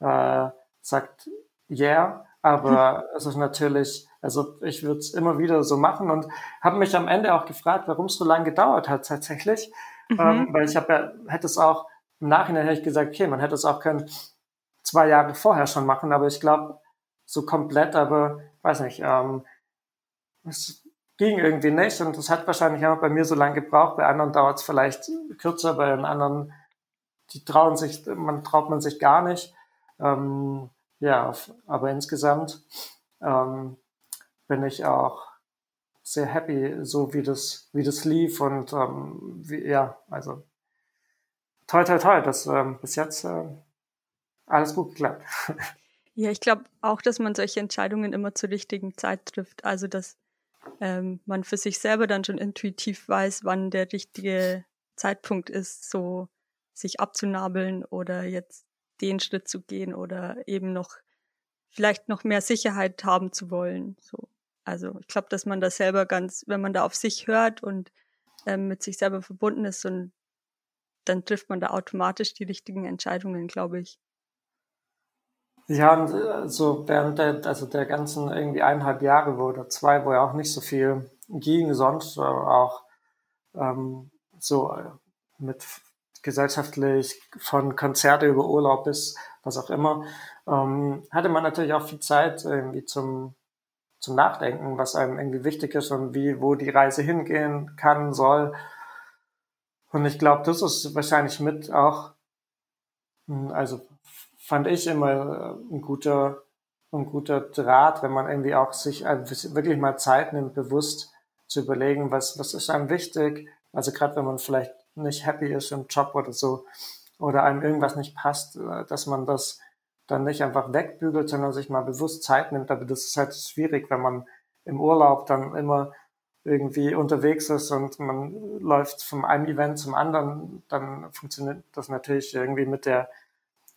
[SPEAKER 2] äh, sagt yeah, aber es ist natürlich, also ich würde es immer wieder so machen und habe mich am Ende auch gefragt, warum es so lange gedauert hat tatsächlich, mhm. ähm, weil ich habe ja, hätte es auch im Nachhinein hätte ich gesagt, okay, man hätte es auch können zwei Jahre vorher schon machen, aber ich glaube, so komplett, aber weiß nicht, ähm, es ging irgendwie nicht und es hat wahrscheinlich auch bei mir so lange gebraucht, bei anderen dauert es vielleicht kürzer, bei den anderen, die trauen sich, man traut man sich gar nicht. Ähm, ja, aber insgesamt ähm, bin ich auch sehr happy, so wie das, wie das lief und ähm, wie, ja, also toll, toll, toll, dass ähm, bis jetzt äh, alles gut geklappt.
[SPEAKER 1] Ja, ich glaube auch, dass man solche Entscheidungen immer zur richtigen Zeit trifft. Also, dass ähm, man für sich selber dann schon intuitiv weiß, wann der richtige Zeitpunkt ist, so sich abzunabeln oder jetzt den Schritt zu gehen oder eben noch vielleicht noch mehr Sicherheit haben zu wollen. So. Also ich glaube, dass man da selber ganz, wenn man da auf sich hört und ähm, mit sich selber verbunden ist, und dann trifft man da automatisch die richtigen Entscheidungen, glaube ich.
[SPEAKER 2] Ja, und äh, so während der, also der ganzen irgendwie eineinhalb Jahre oder zwei, wo ja auch nicht so viel ging, sonst auch ähm, so äh, mit gesellschaftlich von Konzerte über Urlaub bis was auch immer, ähm, hatte man natürlich auch viel Zeit irgendwie zum, zum Nachdenken, was einem irgendwie wichtig ist und wie, wo die Reise hingehen kann, soll. Und ich glaube, das ist wahrscheinlich mit auch, hm, also fand ich immer äh, ein guter, ein guter Draht, wenn man irgendwie auch sich wirklich mal Zeit nimmt, bewusst zu überlegen, was, was ist einem wichtig. Also gerade wenn man vielleicht nicht happy ist im Job oder so, oder einem irgendwas nicht passt, äh, dass man das dann nicht einfach wegbügelt, sondern sich mal bewusst Zeit nimmt. Aber das ist halt schwierig, wenn man im Urlaub dann immer irgendwie unterwegs ist und man läuft vom einen Event zum anderen, dann funktioniert das natürlich irgendwie mit der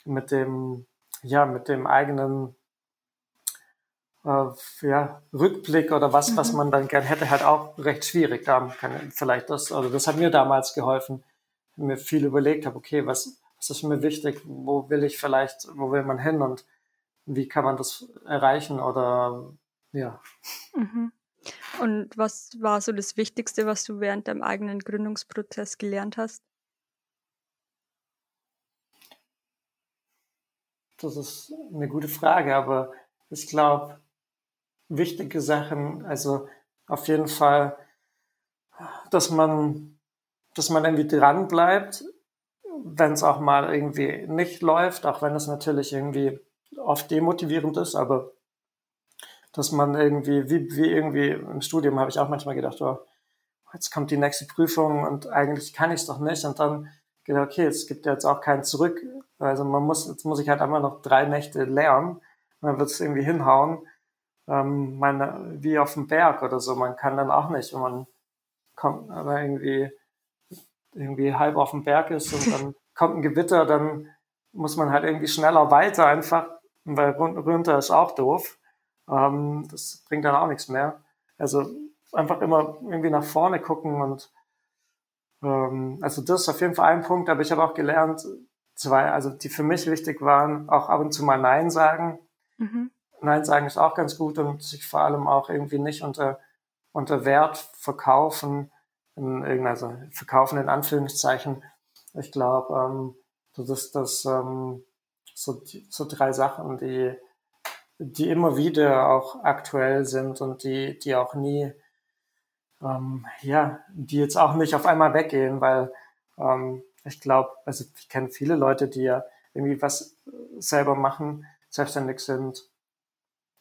[SPEAKER 2] mit dem, ja, mit dem eigenen äh, ja, Rückblick oder was, mhm. was man dann gern hätte, halt auch recht schwierig. Da kann vielleicht das, also das hat mir damals geholfen, mir viel überlegt habe, okay, was, was ist mir wichtig, wo will ich vielleicht, wo will man hin und wie kann man das erreichen oder ja.
[SPEAKER 1] Mhm. Und was war so das Wichtigste, was du während deinem eigenen Gründungsprozess gelernt hast?
[SPEAKER 2] Das ist eine gute Frage, aber ich glaube, wichtige Sachen, also auf jeden Fall, dass man, dass man irgendwie dran bleibt, wenn es auch mal irgendwie nicht läuft, auch wenn es natürlich irgendwie oft demotivierend ist, aber dass man irgendwie, wie, wie irgendwie im Studium habe ich auch manchmal gedacht, oh, jetzt kommt die nächste Prüfung und eigentlich kann ich es doch nicht. Und dann gedacht, okay, es gibt ja jetzt auch keinen zurück. Also man muss, jetzt muss ich halt einmal noch drei Nächte lernen und dann wird es irgendwie hinhauen. Ähm, meine, wie auf dem Berg oder so. Man kann dann auch nicht, wenn man kommt, aber irgendwie, irgendwie halb auf dem Berg ist und dann kommt ein Gewitter, dann muss man halt irgendwie schneller weiter einfach, weil runter ist auch doof. Ähm, das bringt dann auch nichts mehr. Also einfach immer irgendwie nach vorne gucken und ähm, also das ist auf jeden Fall ein Punkt, aber ich habe auch gelernt, zwei, also die für mich wichtig waren, auch ab und zu mal Nein sagen. Mhm. Nein sagen ist auch ganz gut und sich vor allem auch irgendwie nicht unter, unter Wert verkaufen, in also verkaufen in Anführungszeichen. Ich glaube, ähm, das ist das ähm, so, so drei Sachen, die die immer wieder auch aktuell sind und die, die auch nie, ähm, ja, die jetzt auch nicht auf einmal weggehen, weil ähm, ich glaube, also ich kenne viele Leute, die ja irgendwie was selber machen, selbstständig sind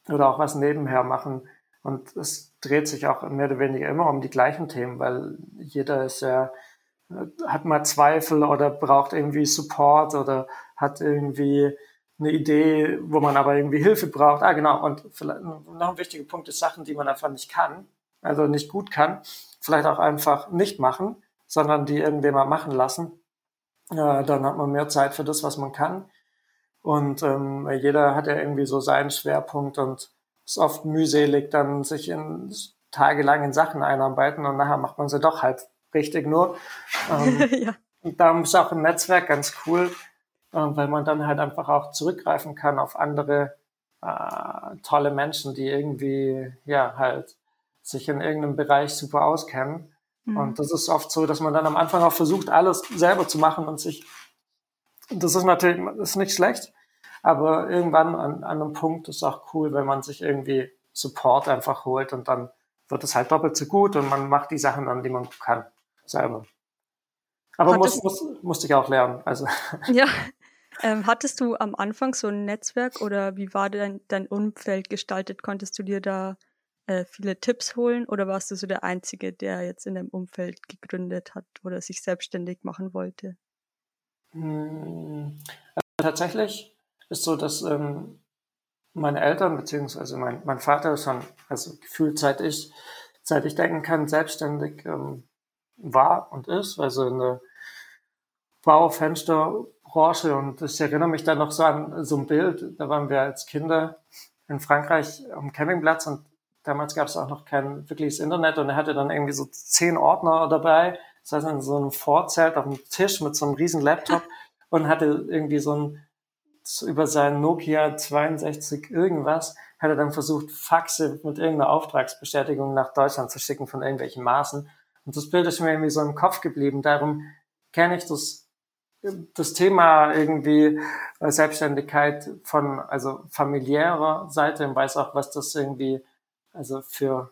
[SPEAKER 2] oder auch was nebenher machen. Und es dreht sich auch mehr oder weniger immer um die gleichen Themen, weil jeder ist ja, hat mal Zweifel oder braucht irgendwie Support oder hat irgendwie eine Idee, wo man aber irgendwie Hilfe braucht. Ah, genau. Und vielleicht noch ein wichtiger Punkt ist Sachen, die man einfach nicht kann, also nicht gut kann, vielleicht auch einfach nicht machen, sondern die irgendjemand machen lassen. Äh, dann hat man mehr Zeit für das, was man kann. Und ähm, jeder hat ja irgendwie so seinen Schwerpunkt und ist oft mühselig, dann sich in tagelang in Sachen einarbeiten und nachher macht man sie doch halb richtig nur. Ähm, ja. Und darum ist auch ein Netzwerk ganz cool, äh, weil man dann halt einfach auch zurückgreifen kann auf andere äh, tolle Menschen, die irgendwie, ja, halt sich in irgendeinem Bereich super auskennen. Mhm. Und das ist oft so, dass man dann am Anfang auch versucht, alles selber zu machen und sich, das ist natürlich, das ist nicht schlecht, aber irgendwann an, an einem Punkt ist auch cool, wenn man sich irgendwie Support einfach holt und dann wird es halt doppelt so gut und man macht die Sachen dann, die man kann, selber. Aber muss, muss, musste ich auch lernen. Also.
[SPEAKER 1] Ja, ähm, hattest du am Anfang so ein Netzwerk oder wie war dein, dein Umfeld gestaltet? Konntest du dir da äh, viele Tipps holen oder warst du so der Einzige, der jetzt in deinem Umfeld gegründet hat oder sich selbstständig machen wollte?
[SPEAKER 2] Hm, also tatsächlich ist so, dass ähm, meine Eltern beziehungsweise mein, mein Vater schon, also gefühlt seit ich, seit ich denken kann, selbstständig ähm, war und ist, also in der Baufenster Branche und ich erinnere mich da noch so an so ein Bild, da waren wir als Kinder in Frankreich am Campingplatz und damals gab es auch noch kein wirkliches Internet und er hatte dann irgendwie so zehn Ordner dabei, das heißt in so einem Vorzelt auf dem Tisch mit so einem riesen Laptop und hatte irgendwie so ein über sein Nokia 62 irgendwas, hat er dann versucht, Faxe mit irgendeiner Auftragsbestätigung nach Deutschland zu schicken von irgendwelchen Maßen. Und das Bild ist mir irgendwie so im Kopf geblieben. Darum kenne ich das das Thema irgendwie äh, Selbstständigkeit von also familiärer Seite und weiß auch, was das irgendwie also für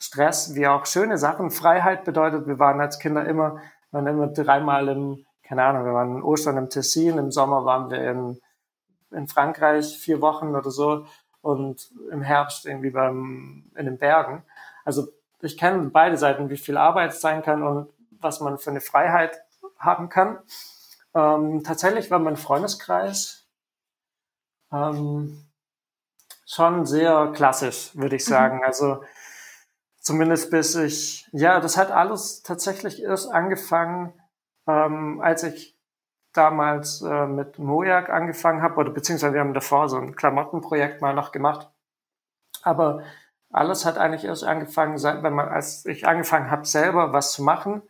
[SPEAKER 2] Stress wie auch schöne Sachen. Freiheit bedeutet, wir waren als Kinder immer, waren immer dreimal im, keine Ahnung, wir waren in Ostern im Tessin, im Sommer waren wir in, in Frankreich vier Wochen oder so und im Herbst irgendwie beim, in den Bergen. Also ich kenne beide Seiten, wie viel Arbeit es sein kann und was man für eine Freiheit haben kann. Ähm, tatsächlich war mein Freundeskreis ähm, schon sehr klassisch, würde ich mhm. sagen. Also zumindest bis ich, ja, das hat alles tatsächlich erst angefangen, ähm, als ich damals äh, mit Mojak angefangen habe, oder beziehungsweise wir haben davor so ein Klamottenprojekt mal noch gemacht. Aber alles hat eigentlich erst angefangen, seit, wenn man, als ich angefangen habe, selber was zu machen.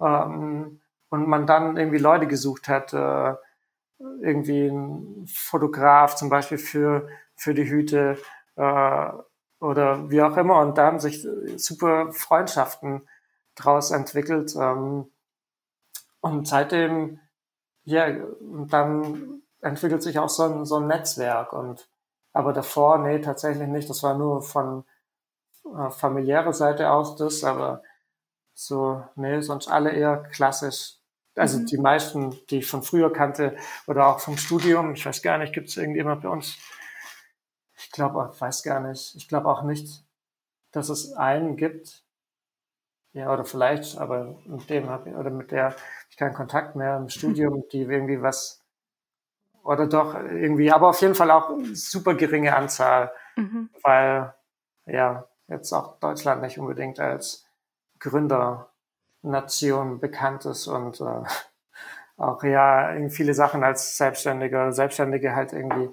[SPEAKER 2] Ähm, und man dann irgendwie Leute gesucht hat, äh, irgendwie ein Fotograf zum Beispiel für, für die Hüte, äh, oder wie auch immer. Und da haben sich super Freundschaften draus entwickelt. Ähm, und seitdem, ja, dann entwickelt sich auch so ein, so ein Netzwerk. Und aber davor, nee, tatsächlich nicht. Das war nur von äh, familiärer Seite aus das, aber so, nee, sonst alle eher klassisch. Also mhm. die meisten, die ich von früher kannte oder auch vom Studium, ich weiß gar nicht, gibt es irgendjemand bei uns? Ich glaube, ich weiß gar nicht. Ich glaube auch nicht, dass es einen gibt. Ja, oder vielleicht, aber mit dem habe ich, oder mit der ich keinen Kontakt mehr im Studium, die irgendwie was, oder doch irgendwie, aber auf jeden Fall auch super geringe Anzahl, mhm. weil, ja, jetzt auch Deutschland nicht unbedingt als Gründernation bekannt ist und äh, auch ja viele Sachen als Selbstständiger, Selbstständige halt irgendwie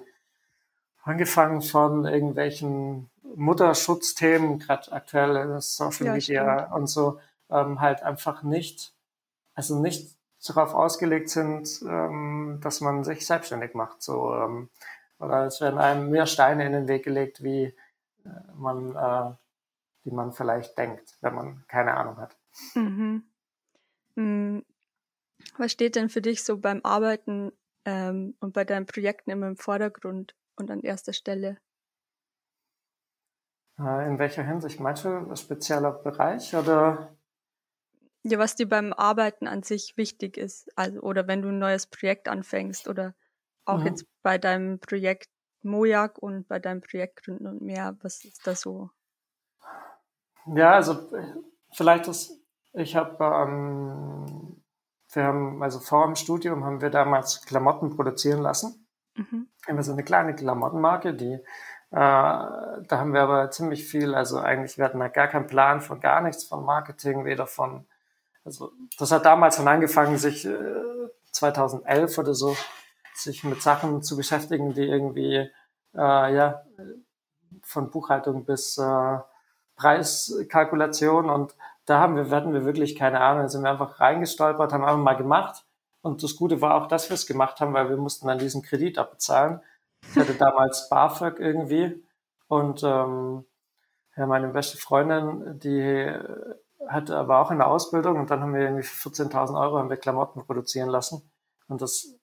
[SPEAKER 2] angefangen von irgendwelchen Mutterschutzthemen, gerade aktuell in Social ja, Media stimmt. und so, ähm, halt einfach nicht, also nicht darauf ausgelegt sind, ähm, dass man sich selbstständig macht. So, ähm, oder es werden einem mehr Steine in den Weg gelegt, wie äh, man äh, die man vielleicht denkt, wenn man keine Ahnung hat. Mhm.
[SPEAKER 1] Mm. Was steht denn für dich so beim Arbeiten ähm, und bei deinen Projekten immer im Vordergrund und an erster Stelle?
[SPEAKER 2] Äh, in welcher Hinsicht? Meinst du ein spezieller Bereich oder?
[SPEAKER 1] Ja, was dir beim Arbeiten an sich wichtig ist. Also, oder wenn du ein neues Projekt anfängst oder auch mhm. jetzt bei deinem Projekt Mojak und bei deinem Projekt Gründen und mehr, was ist da so
[SPEAKER 2] ja, also vielleicht ist, ich habe, ähm, wir haben, also vor dem Studium haben wir damals Klamotten produzieren lassen. Mhm. Immer so eine kleine Klamottenmarke, die, äh, da haben wir aber ziemlich viel, also eigentlich, wir hatten da gar keinen Plan von gar nichts von Marketing, weder von, also das hat damals schon angefangen, sich äh, 2011 oder so, sich mit Sachen zu beschäftigen, die irgendwie, äh, ja, von Buchhaltung bis äh, Preiskalkulation und da haben wir, hatten wir wirklich keine Ahnung, sind wir einfach reingestolpert, haben einfach mal gemacht. Und das Gute war auch, dass wir es gemacht haben, weil wir mussten dann diesen Kredit abbezahlen. Ich hatte damals BAföG irgendwie und ähm, ja, meine beste Freundin, die hatte aber auch eine Ausbildung und dann haben wir irgendwie für 14.000 Euro haben wir Klamotten produzieren lassen. Und das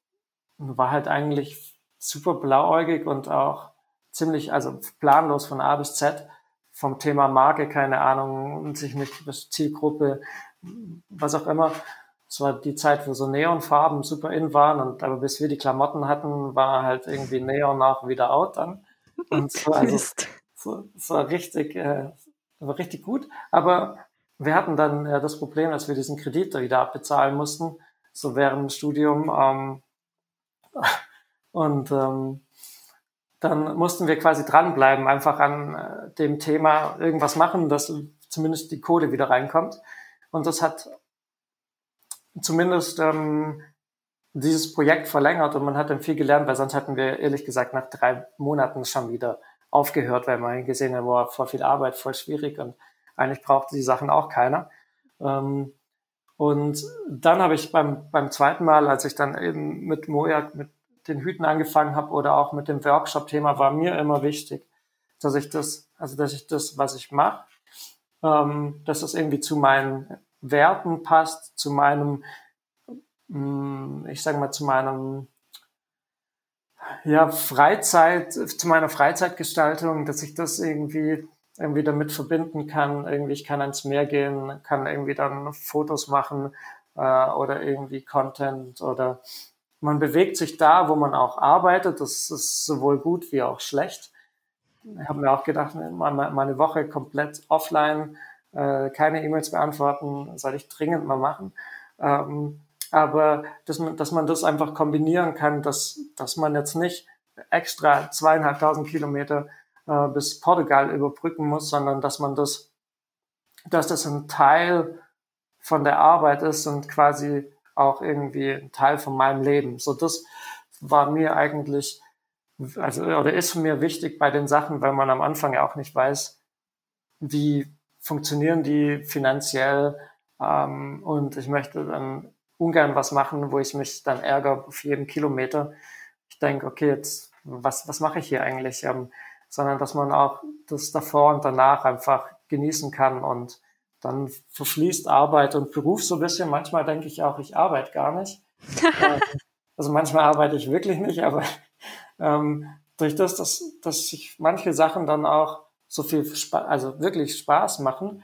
[SPEAKER 2] war halt eigentlich super blauäugig und auch ziemlich, also planlos von A bis Z vom Thema Marke, keine Ahnung, sich nicht Zielgruppe, was auch immer. Es war die Zeit, wo so Neonfarben super in waren und aber bis wir die Klamotten hatten, war halt irgendwie Neon auch wieder out dann. Und so, also, so, so richtig, äh, war richtig gut. Aber wir hatten dann ja das Problem, dass wir diesen Kredit wieder abbezahlen mussten, so während dem Studium. Ähm, und ähm, dann mussten wir quasi dranbleiben, einfach an äh, dem Thema irgendwas machen, dass zumindest die Kohle wieder reinkommt. Und das hat zumindest ähm, dieses Projekt verlängert und man hat dann viel gelernt, weil sonst hatten wir ehrlich gesagt nach drei Monaten schon wieder aufgehört, weil man gesehen hat, boah, voll viel Arbeit, voll schwierig und eigentlich brauchte die Sachen auch keiner. Ähm, und dann habe ich beim, beim zweiten Mal, als ich dann eben mit Mojak, mit den Hüten angefangen habe oder auch mit dem Workshop-Thema, war mir immer wichtig, dass ich das, also dass ich das, was ich mache, ähm, dass das irgendwie zu meinen Werten passt, zu meinem, mm, ich sage mal, zu meinem ja, Freizeit, zu meiner Freizeitgestaltung, dass ich das irgendwie irgendwie damit verbinden kann. Irgendwie, ich kann ans Meer gehen, kann irgendwie dann Fotos machen äh, oder irgendwie Content oder man bewegt sich da, wo man auch arbeitet. Das ist sowohl gut wie auch schlecht. Ich habe mir auch gedacht, meine Woche komplett offline, äh, keine E-Mails beantworten, soll ich dringend mal machen. Ähm, aber dass man, dass man das einfach kombinieren kann, dass, dass man jetzt nicht extra zweieinhalbtausend Kilometer äh, bis Portugal überbrücken muss, sondern dass man das, dass das ein Teil von der Arbeit ist und quasi auch irgendwie ein Teil von meinem Leben. So das war mir eigentlich, also oder ist mir wichtig bei den Sachen, weil man am Anfang ja auch nicht weiß, wie funktionieren die finanziell ähm, und ich möchte dann ungern was machen, wo ich mich dann ärgere auf jeden Kilometer. Ich denke, okay, jetzt was was mache ich hier eigentlich? Ähm, sondern dass man auch das davor und danach einfach genießen kann und dann verfließt Arbeit und Beruf so ein bisschen. Manchmal denke ich auch, ich arbeite gar nicht. Ähm, also manchmal arbeite ich wirklich nicht, aber ähm, durch das, dass, dass sich manche Sachen dann auch so viel, Spaß, also wirklich Spaß machen,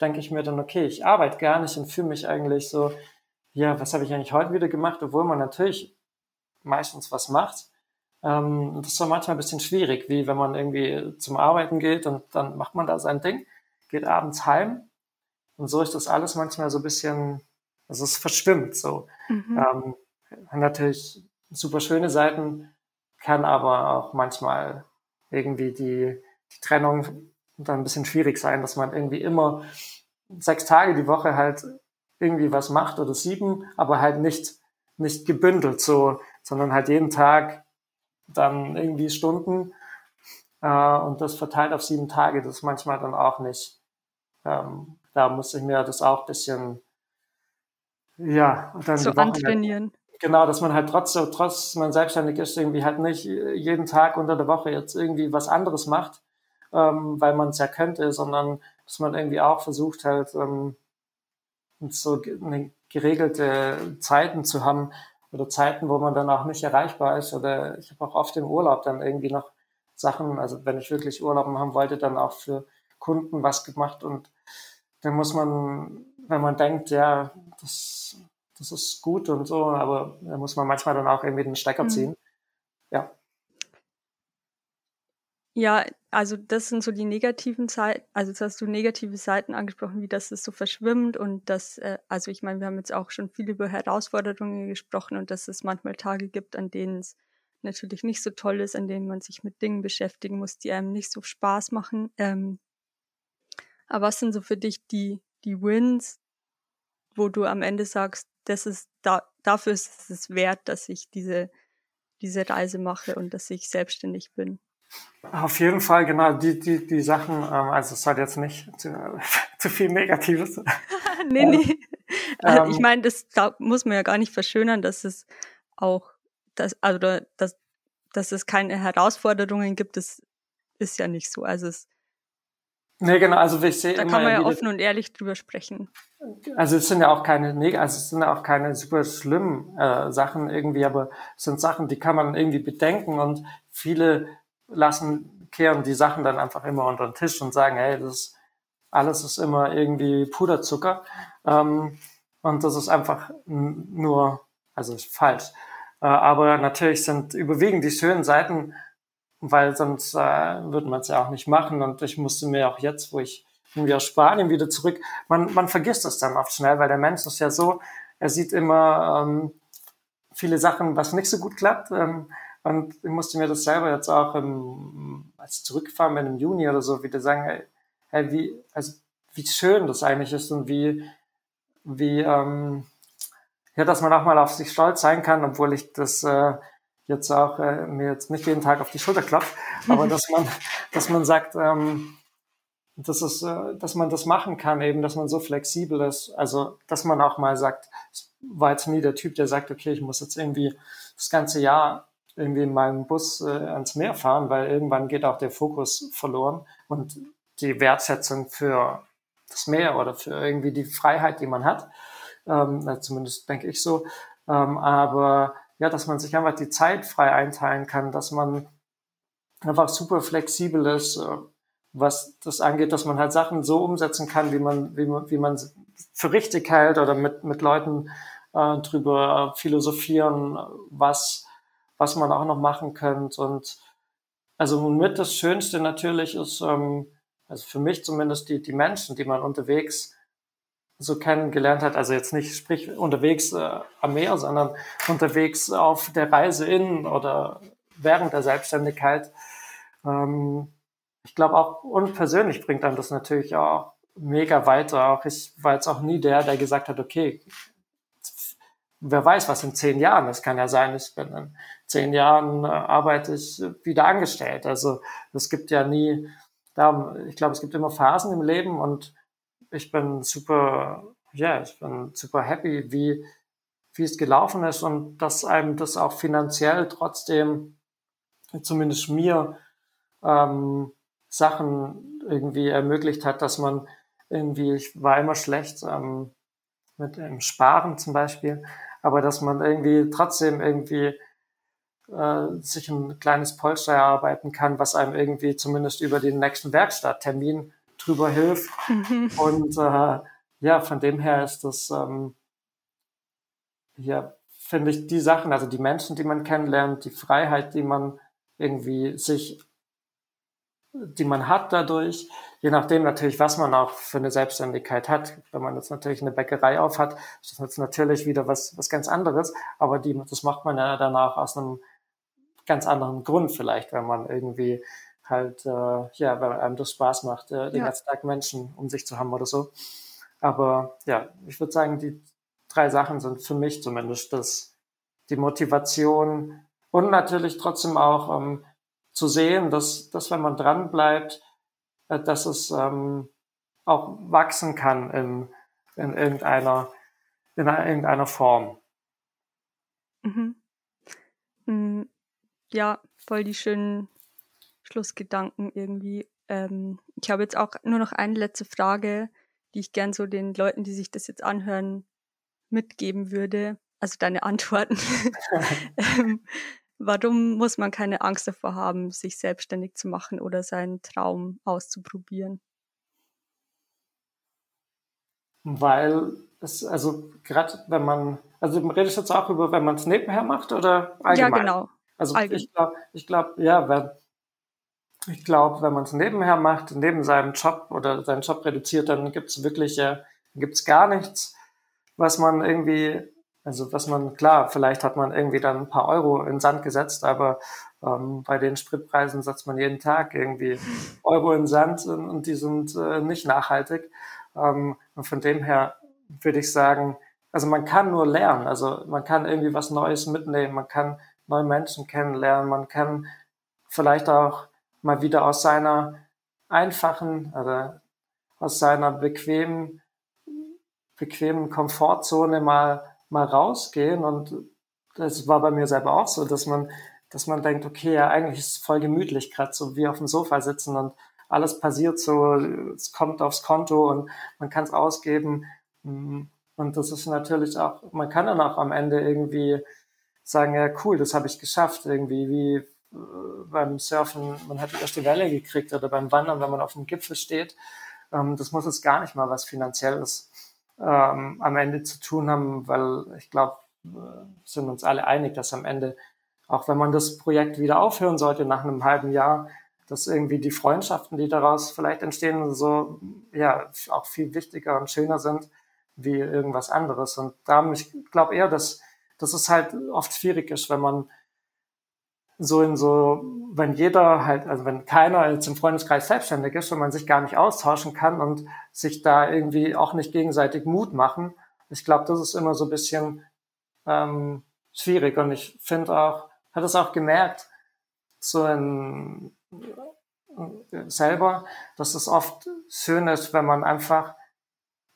[SPEAKER 2] denke ich mir dann, okay, ich arbeite gar nicht und fühle mich eigentlich so, ja, was habe ich eigentlich heute wieder gemacht, obwohl man natürlich meistens was macht. Ähm, das ist manchmal ein bisschen schwierig, wie wenn man irgendwie zum Arbeiten geht und dann macht man da sein Ding, geht abends heim und so ist das alles manchmal so ein bisschen, also es verschwimmt so. Mhm. Ähm, natürlich super schöne Seiten, kann aber auch manchmal irgendwie die, die Trennung dann ein bisschen schwierig sein, dass man irgendwie immer sechs Tage die Woche halt irgendwie was macht oder sieben, aber halt nicht, nicht gebündelt so, sondern halt jeden Tag dann irgendwie Stunden äh, und das verteilt auf sieben Tage, das ist manchmal dann auch nicht. Ähm, da muss ich mir das auch bisschen ja,
[SPEAKER 1] und dann so antrainieren.
[SPEAKER 2] Genau, dass man halt trotz, trotz man selbstständig ist, irgendwie halt nicht jeden Tag unter der Woche jetzt irgendwie was anderes macht, ähm, weil man es ja könnte, sondern dass man irgendwie auch versucht halt ähm, so eine geregelte Zeiten zu haben oder Zeiten, wo man dann auch nicht erreichbar ist. Oder ich habe auch oft im Urlaub dann irgendwie noch Sachen, also wenn ich wirklich Urlaub haben wollte, dann auch für Kunden was gemacht und dann muss man, wenn man denkt, ja, das das ist gut und so, aber da muss man manchmal dann auch irgendwie den Stecker mhm. ziehen. Ja.
[SPEAKER 1] Ja, also das sind so die negativen Seiten, also jetzt hast du negative Seiten angesprochen, wie das es so verschwimmt und das, äh, also ich meine, wir haben jetzt auch schon viel über Herausforderungen gesprochen und dass es manchmal Tage gibt, an denen es natürlich nicht so toll ist, an denen man sich mit Dingen beschäftigen muss, die einem nicht so Spaß machen. Ähm, aber was sind so für dich die, die Wins, wo du am Ende sagst, das ist da, dafür ist es wert, dass ich diese, diese Reise mache und dass ich selbstständig bin.
[SPEAKER 2] Auf jeden Fall, genau, die, die, die Sachen, ähm, also es soll jetzt nicht zu, zu viel Negatives.
[SPEAKER 1] nee, nee. Also ich meine, das da muss man ja gar nicht verschönern, dass es auch, dass, also dass, dass es keine Herausforderungen gibt, das ist ja nicht so. Also es,
[SPEAKER 2] Nee, genau, also ich sehe
[SPEAKER 1] Da kann man ja offen und ehrlich drüber sprechen.
[SPEAKER 2] Also es sind ja auch keine, also es sind ja auch keine super schlimmen äh, Sachen irgendwie, aber es sind Sachen, die kann man irgendwie bedenken und viele lassen, kehren die Sachen dann einfach immer unter den Tisch und sagen, hey, das ist, alles ist immer irgendwie Puderzucker. Ähm, und das ist einfach nur, also falsch. Äh, aber natürlich sind überwiegend die schönen Seiten weil sonst äh, würde man es ja auch nicht machen. Und ich musste mir auch jetzt, wo ich irgendwie aus Spanien wieder zurück, man, man vergisst es dann oft schnell, weil der Mensch ist ja so, er sieht immer ähm, viele Sachen, was nicht so gut klappt. Ähm, und ich musste mir das selber jetzt auch im, als zurückfahren bin im Juni oder so wieder sagen, hey, hey, wie, also wie schön das eigentlich ist und wie, wie, ähm, ja, dass man auch mal auf sich stolz sein kann, obwohl ich das äh, jetzt auch äh, mir jetzt nicht jeden Tag auf die Schulter klopft, aber dass man, dass man sagt, ähm, dass es, äh, dass man das machen kann, eben, dass man so flexibel ist, also dass man auch mal sagt, ich war jetzt nie der Typ, der sagt, okay, ich muss jetzt irgendwie das ganze Jahr irgendwie in meinem Bus äh, ans Meer fahren, weil irgendwann geht auch der Fokus verloren und die Wertschätzung für das Meer oder für irgendwie die Freiheit, die man hat. Ähm, zumindest denke ich so. Ähm, aber ja, dass man sich einfach die Zeit frei einteilen kann, dass man einfach super flexibel ist, äh, was das angeht, dass man halt Sachen so umsetzen kann, wie man, wie man, wie man für richtig hält oder mit, mit Leuten äh, drüber philosophieren, was, was man auch noch machen könnte. Und also mit das Schönste natürlich ist, ähm, also für mich zumindest die, die Menschen, die man unterwegs so kennengelernt hat. Also jetzt nicht sprich unterwegs äh, am Meer, sondern unterwegs auf der Reise in oder während der Selbstständigkeit. Ähm, ich glaube auch und persönlich bringt einem das natürlich auch mega weiter. Auch ich war jetzt auch nie der, der gesagt hat, okay, wer weiß, was in zehn Jahren. Das kann ja sein, ich bin in zehn Jahren äh, arbeite ich wieder angestellt. Also es gibt ja nie, da, ich glaube, es gibt immer Phasen im Leben und ich bin super, ja, ich bin super happy, wie, wie es gelaufen ist und dass einem das auch finanziell trotzdem, zumindest mir, ähm, Sachen irgendwie ermöglicht hat, dass man irgendwie, ich war immer schlecht ähm, mit dem Sparen zum Beispiel, aber dass man irgendwie trotzdem irgendwie äh, sich ein kleines Polster erarbeiten kann, was einem irgendwie zumindest über den nächsten Werkstatttermin drüber hilft. Mhm. Und äh, ja, von dem her ist das ähm, ja, finde ich die Sachen, also die Menschen, die man kennenlernt, die Freiheit, die man irgendwie sich, die man hat dadurch, je nachdem natürlich, was man auch für eine Selbstständigkeit hat. Wenn man jetzt natürlich eine Bäckerei auf hat, ist das jetzt natürlich wieder was, was ganz anderes, aber die, das macht man ja danach aus einem ganz anderen Grund vielleicht, wenn man irgendwie halt, äh, ja, weil einem das Spaß macht, äh, den ja. ganzen Tag Menschen um sich zu haben oder so. Aber ja, ich würde sagen, die drei Sachen sind für mich zumindest das, die Motivation und natürlich trotzdem auch ähm, zu sehen, dass, dass wenn man dran bleibt, dass es ähm, auch wachsen kann in, in irgendeiner, in irgendeiner Form.
[SPEAKER 1] Mhm. Mm, ja, voll die schönen Schlussgedanken irgendwie. Ähm, ich habe jetzt auch nur noch eine letzte Frage, die ich gern so den Leuten, die sich das jetzt anhören, mitgeben würde. Also deine Antworten. ähm, warum muss man keine Angst davor haben, sich selbstständig zu machen oder seinen Traum auszuprobieren?
[SPEAKER 2] Weil es, also gerade wenn man, also redest du jetzt auch über, wenn man es nebenher macht oder allgemein?
[SPEAKER 1] Ja, genau.
[SPEAKER 2] Also Allgemein. ich glaube, ich glaube, ja, wenn, ich glaube, wenn man es nebenher macht, neben seinem Job oder seinen Job reduziert, dann gibt es wirklich, äh, gibt's gar nichts, was man irgendwie, also was man, klar, vielleicht hat man irgendwie dann ein paar Euro in Sand gesetzt, aber ähm, bei den Spritpreisen setzt man jeden Tag irgendwie Euro in Sand und, und die sind äh, nicht nachhaltig. Ähm, und von dem her würde ich sagen, also man kann nur lernen, also man kann irgendwie was Neues mitnehmen, man kann neue Menschen kennenlernen. Man kann vielleicht auch mal wieder aus seiner einfachen, also aus seiner bequemen, bequemen Komfortzone mal, mal rausgehen. Und das war bei mir selber auch so, dass man, dass man denkt, okay, ja, eigentlich ist es voll gemütlich, gerade so wie auf dem Sofa sitzen und alles passiert so, es kommt aufs Konto und man kann es ausgeben. Und das ist natürlich auch, man kann dann auch am Ende irgendwie sagen, ja cool, das habe ich geschafft, irgendwie wie äh, beim Surfen, man hat die erste Welle gekriegt oder beim Wandern, wenn man auf dem Gipfel steht. Ähm, das muss jetzt gar nicht mal was Finanzielles ähm, am Ende zu tun haben, weil ich glaube, äh, sind uns alle einig, dass am Ende, auch wenn man das Projekt wieder aufhören sollte nach einem halben Jahr, dass irgendwie die Freundschaften, die daraus vielleicht entstehen, so ja auch viel wichtiger und schöner sind wie irgendwas anderes. Und da ich glaube eher, dass dass es halt oft schwierig ist, wenn man so in so, wenn jeder halt, also wenn keiner jetzt im Freundeskreis selbstständig ist und man sich gar nicht austauschen kann und sich da irgendwie auch nicht gegenseitig Mut machen. Ich glaube, das ist immer so ein bisschen ähm, schwierig und ich finde auch, hat es auch gemerkt, so in, äh, selber, dass es oft schön ist, wenn man einfach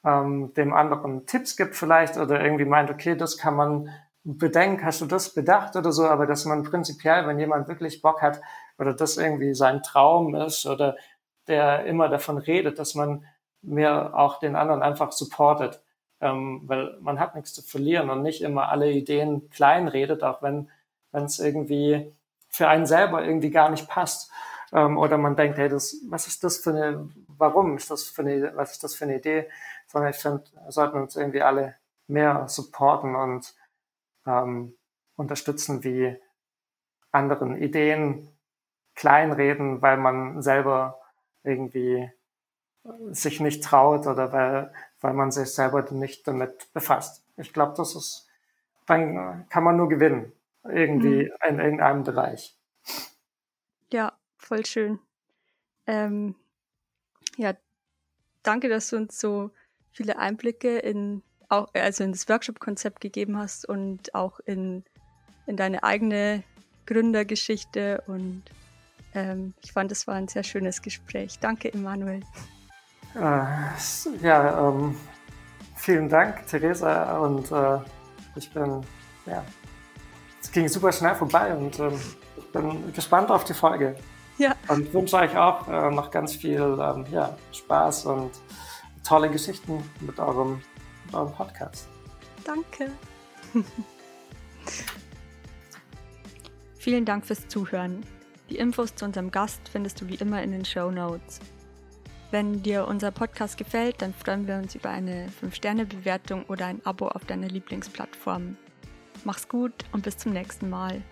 [SPEAKER 2] ähm, dem anderen Tipps gibt vielleicht oder irgendwie meint, okay, das kann man bedenken, hast du das bedacht oder so, aber dass man prinzipiell, wenn jemand wirklich Bock hat oder das irgendwie sein Traum ist oder der immer davon redet, dass man mir auch den anderen einfach supportet, ähm, weil man hat nichts zu verlieren und nicht immer alle Ideen klein redet, auch wenn wenn es irgendwie für einen selber irgendwie gar nicht passt. Ähm, oder man denkt, hey, das, was ist das für eine, warum ist das für eine, was ist das für eine Idee, sondern ich finde, sollten uns irgendwie alle mehr supporten und ähm, unterstützen, wie anderen Ideen kleinreden, weil man selber irgendwie sich nicht traut oder weil, weil man sich selber nicht damit befasst. Ich glaube, das ist, dann kann man nur gewinnen, irgendwie mhm. in irgendeinem Bereich.
[SPEAKER 1] Ja, voll schön. Ähm, ja, danke, dass du uns so viele Einblicke in auch also in das Workshop-Konzept gegeben hast und auch in, in deine eigene Gründergeschichte. Und ähm, ich fand, es war ein sehr schönes Gespräch. Danke, Emanuel.
[SPEAKER 2] Äh, ja, ähm, vielen Dank, Theresa. Und äh, ich bin, ja, es ging super schnell vorbei und ähm, ich bin gespannt auf die Folge. Ja. Und wünsche euch auch äh, noch ganz viel ähm, ja, Spaß und tolle Geschichten mit eurem, eurem Podcast.
[SPEAKER 1] Danke. Vielen Dank fürs Zuhören. Die Infos zu unserem Gast findest du wie immer in den Show Notes. Wenn dir unser Podcast gefällt, dann freuen wir uns über eine 5-Sterne-Bewertung oder ein Abo auf deiner Lieblingsplattform. Mach's gut und bis zum nächsten Mal.